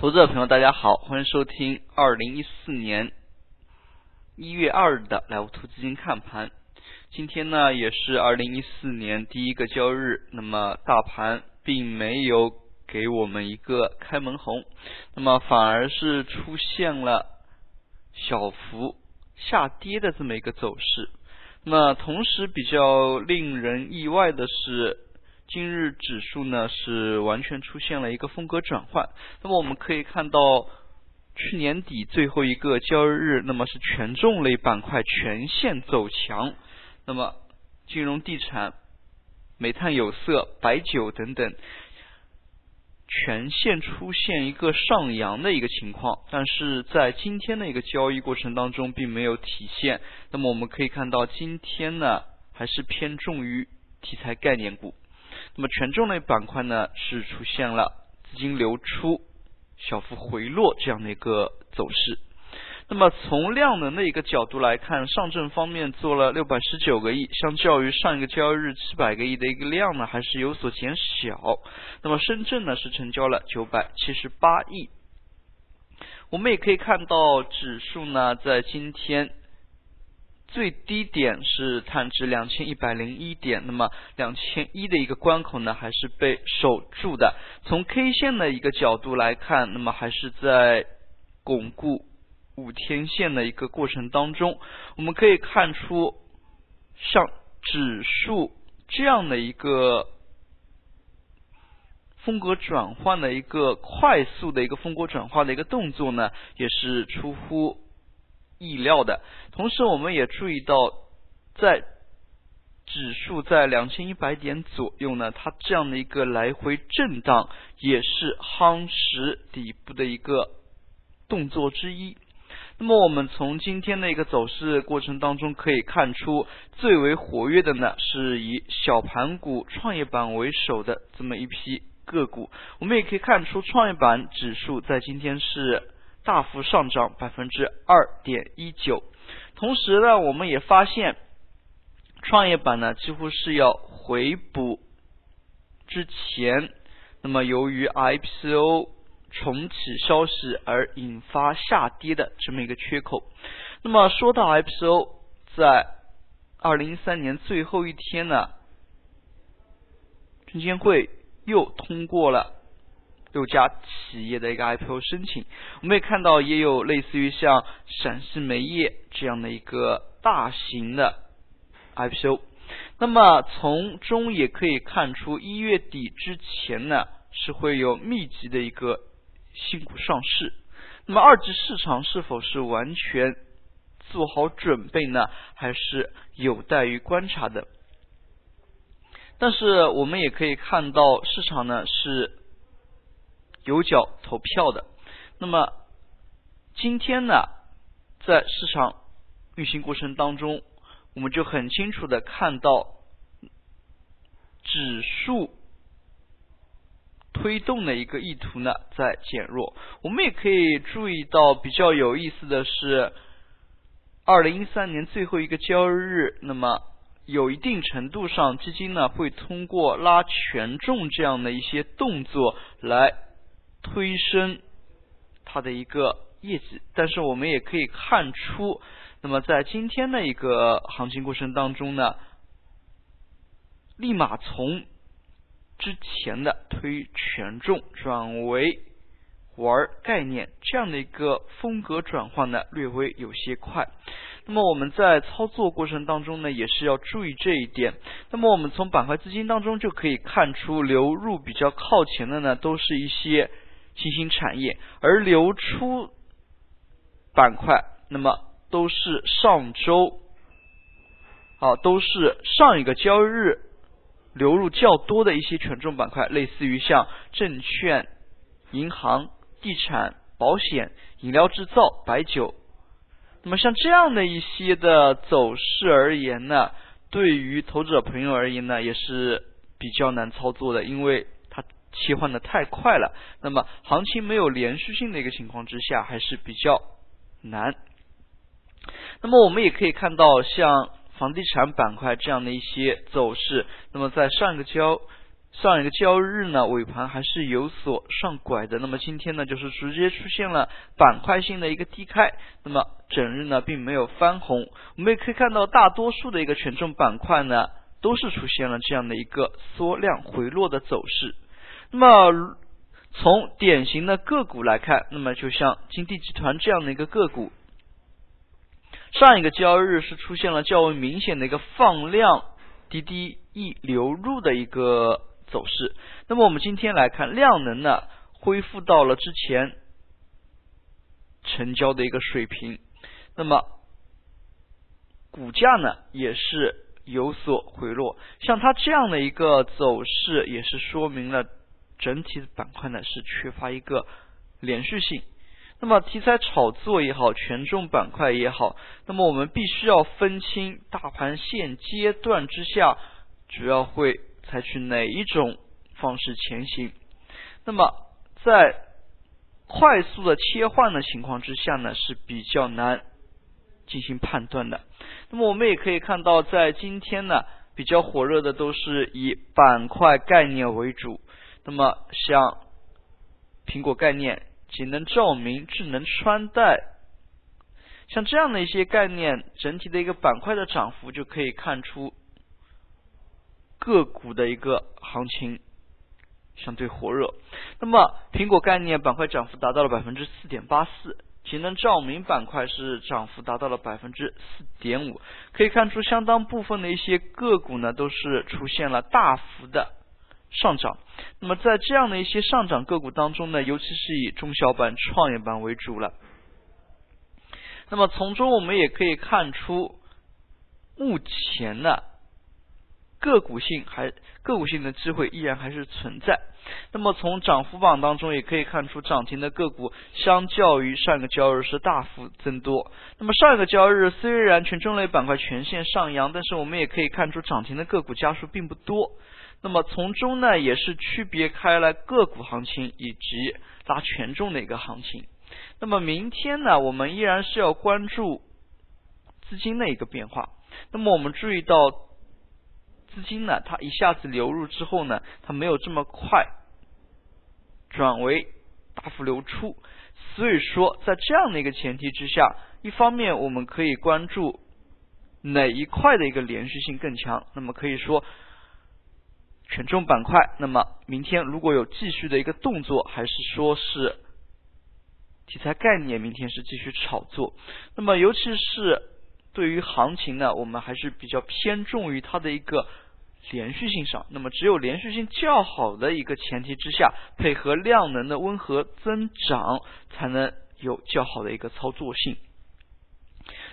投资者朋友，大家好，欢迎收听二零一四年一月二日的莱芜投资金看盘。今天呢，也是二零一四年第一个交易日，那么大盘并没有给我们一个开门红，那么反而是出现了小幅下跌的这么一个走势。那同时比较令人意外的是。今日指数呢是完全出现了一个风格转换。那么我们可以看到，去年底最后一个交易日，那么是权重类板块全线走强。那么金融、地产、煤炭、有色、白酒等等，全线出现一个上扬的一个情况。但是在今天的一个交易过程当中，并没有体现。那么我们可以看到，今天呢还是偏重于题材概念股。那么权重类板块呢是出现了资金流出、小幅回落这样的一个走势。那么从量能的一个角度来看，上证方面做了六百十九个亿，相较于上一个交易日七百个亿的一个量呢，还是有所减小。那么深圳呢是成交了九百七十八亿。我们也可以看到指数呢在今天。最低点是探至两千一百零一点，那么两千一的一个关口呢，还是被守住的。从 K 线的一个角度来看，那么还是在巩固五天线的一个过程当中。我们可以看出，像指数这样的一个风格转换的一个快速的一个风格转化的一个动作呢，也是出乎。意料的，同时我们也注意到，在指数在两千一百点左右呢，它这样的一个来回震荡，也是夯实底部的一个动作之一。那么我们从今天的一个走势过程当中可以看出，最为活跃的呢，是以小盘股、创业板为首的这么一批个股。我们也可以看出，创业板指数在今天是。大幅上涨百分之二点一九，同时呢，我们也发现创业板呢几乎是要回补之前，那么由于 IPO 重启消息而引发下跌的这么一个缺口。那么说到 IPO，在二零一三年最后一天呢，证监会又通过了。六家企业的一个 IPO 申请，我们也看到也有类似于像陕西煤业这样的一个大型的 IPO。那么从中也可以看出，一月底之前呢是会有密集的一个新股上市。那么二级市场是否是完全做好准备呢？还是有待于观察的。但是我们也可以看到，市场呢是。有角投票的，那么今天呢，在市场运行过程当中，我们就很清楚的看到指数推动的一个意图呢在减弱。我们也可以注意到比较有意思的是，二零一三年最后一个交易日，那么有一定程度上基金呢会通过拉权重这样的一些动作来。推升它的一个业绩，但是我们也可以看出，那么在今天的一个行情过程当中呢，立马从之前的推权重转为玩概念这样的一个风格转换呢，略微有些快。那么我们在操作过程当中呢，也是要注意这一点。那么我们从板块资金当中就可以看出，流入比较靠前的呢，都是一些。新兴产业，而流出板块，那么都是上周，好，都是上一个交易日流入较多的一些权重板块，类似于像证券、银行、地产、保险、饮料制造、白酒。那么像这样的一些的走势而言呢，对于投资者朋友而言呢，也是比较难操作的，因为。切换的太快了，那么行情没有连续性的一个情况之下，还是比较难。那么我们也可以看到，像房地产板块这样的一些走势，那么在上一个交上一个交易日呢尾盘还是有所上拐的，那么今天呢就是直接出现了板块性的一个低开，那么整日呢并没有翻红。我们也可以看到大多数的一个权重板块呢都是出现了这样的一个缩量回落的走势。那么从典型的个股来看，那么就像金地集团这样的一个个股，上一个交易日是出现了较为明显的一个放量滴滴易流入的一个走势。那么我们今天来看量能呢，恢复到了之前成交的一个水平，那么股价呢也是有所回落。像它这样的一个走势，也是说明了。整体的板块呢是缺乏一个连续性，那么题材炒作也好，权重板块也好，那么我们必须要分清大盘现阶段之下主要会采取哪一种方式前行。那么在快速的切换的情况之下呢是比较难进行判断的。那么我们也可以看到，在今天呢比较火热的都是以板块概念为主。那么像苹果概念、节能照明、智能穿戴，像这样的一些概念，整体的一个板块的涨幅就可以看出个股的一个行情相对火热。那么苹果概念板块涨幅达到了百分之四点八四，节能照明板块是涨幅达到了百分之四点五，可以看出相当部分的一些个股呢都是出现了大幅的。上涨，那么在这样的一些上涨个股当中呢，尤其是以中小板、创业板为主了。那么从中我们也可以看出，目前呢个股性还个股性的机会依然还是存在。那么从涨幅榜当中也可以看出，涨停的个股相较于上一个交易日是大幅增多。那么上一个交易日虽然权重类板块全线上扬，但是我们也可以看出涨停的个股家数并不多。那么从中呢，也是区别开了个股行情以及拉权重的一个行情。那么明天呢，我们依然是要关注资金的一个变化。那么我们注意到资金呢，它一下子流入之后呢，它没有这么快转为大幅流出。所以说，在这样的一个前提之下，一方面我们可以关注哪一块的一个连续性更强。那么可以说。权重板块，那么明天如果有继续的一个动作，还是说是题材概念，明天是继续炒作。那么尤其是对于行情呢，我们还是比较偏重于它的一个连续性上。那么只有连续性较好的一个前提之下，配合量能的温和增长，才能有较好的一个操作性。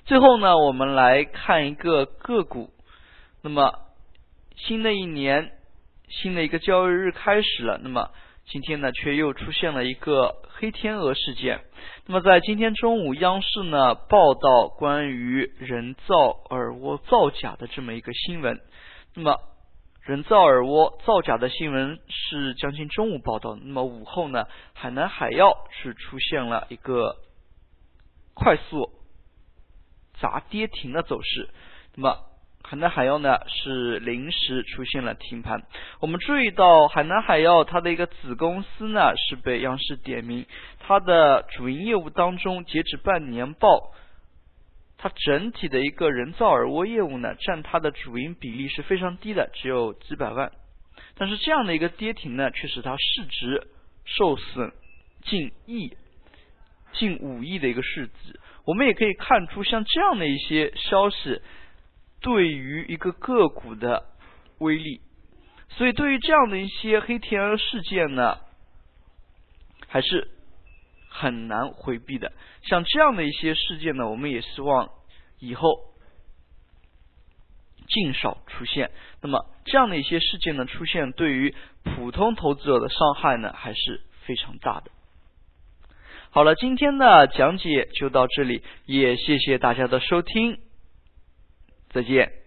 最后呢，我们来看一个个股。那么新的一年。新的一个交易日开始了，那么今天呢，却又出现了一个黑天鹅事件。那么在今天中午，央视呢报道关于人造耳蜗造假的这么一个新闻。那么人造耳蜗造假的新闻是将近中午报道。那么午后呢，海南海药是出现了一个快速砸跌停的走势。那么。海南海药呢是临时出现了停盘。我们注意到海南海药它的一个子公司呢是被央视点名，它的主营业务当中，截止半年报，它整体的一个人造耳蜗业务呢占它的主营比例是非常低的，只有几百万。但是这样的一个跌停呢，却使它市值受损近亿、近五亿的一个市值。我们也可以看出，像这样的一些消息。对于一个个股的威力，所以对于这样的一些黑天鹅事件呢，还是很难回避的。像这样的一些事件呢，我们也希望以后尽少出现。那么这样的一些事件呢出现，对于普通投资者的伤害呢，还是非常大的。好了，今天的讲解就到这里，也谢谢大家的收听。再见。